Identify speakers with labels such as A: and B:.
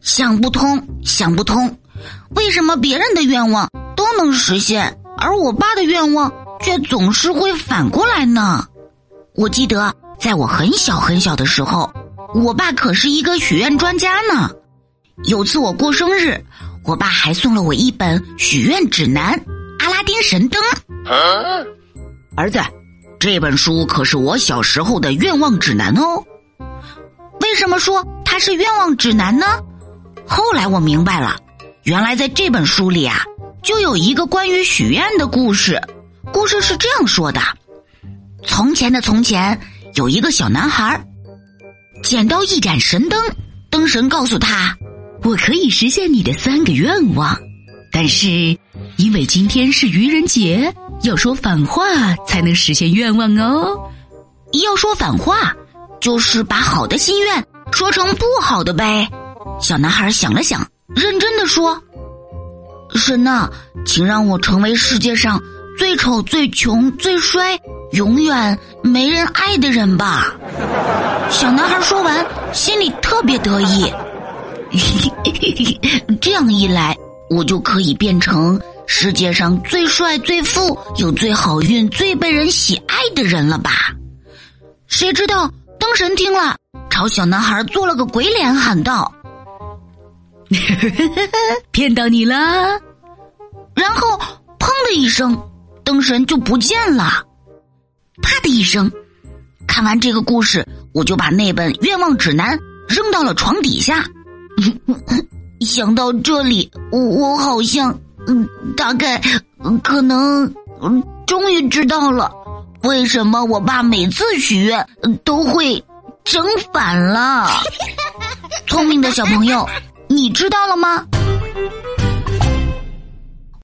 A: 想不通，想不通，为什么别人的愿望都能实现，而我爸的愿望却总是会反过来呢？我记得在我很小很小的时候，我爸可是一个许愿专家呢。有次我过生日，我爸还送了我一本许愿指南《阿拉丁神灯》。儿子，这本书可是我小时候的愿望指南哦。为什么说它是愿望指南呢？后来我明白了，原来在这本书里啊，就有一个关于许愿的故事。故事是这样说的：从前的从前，有一个小男孩，捡到一盏神灯，灯神告诉他：“我可以实现你的三个愿望，但是因为今天是愚人节，要说反话才能实现愿望哦。要说反话，就是把好的心愿说成不好的呗。”小男孩想了想，认真的说：“神呐，请让我成为世界上最丑、最穷、最衰、永远没人爱的人吧。”小男孩说完，心里特别得意。这样一来，我就可以变成世界上最帅、最富、有最好运、最被人喜爱的人了吧？谁知道灯神听了，朝小男孩做了个鬼脸，喊道。骗到你了，然后砰的一声，灯神就不见了。啪的一声，看完这个故事，我就把那本愿望指南扔到了床底下。想到这里，我我好像，嗯，大概，可能，嗯终于知道了，为什么我爸每次许愿都会整反了。聪明的小朋友。你知道了吗？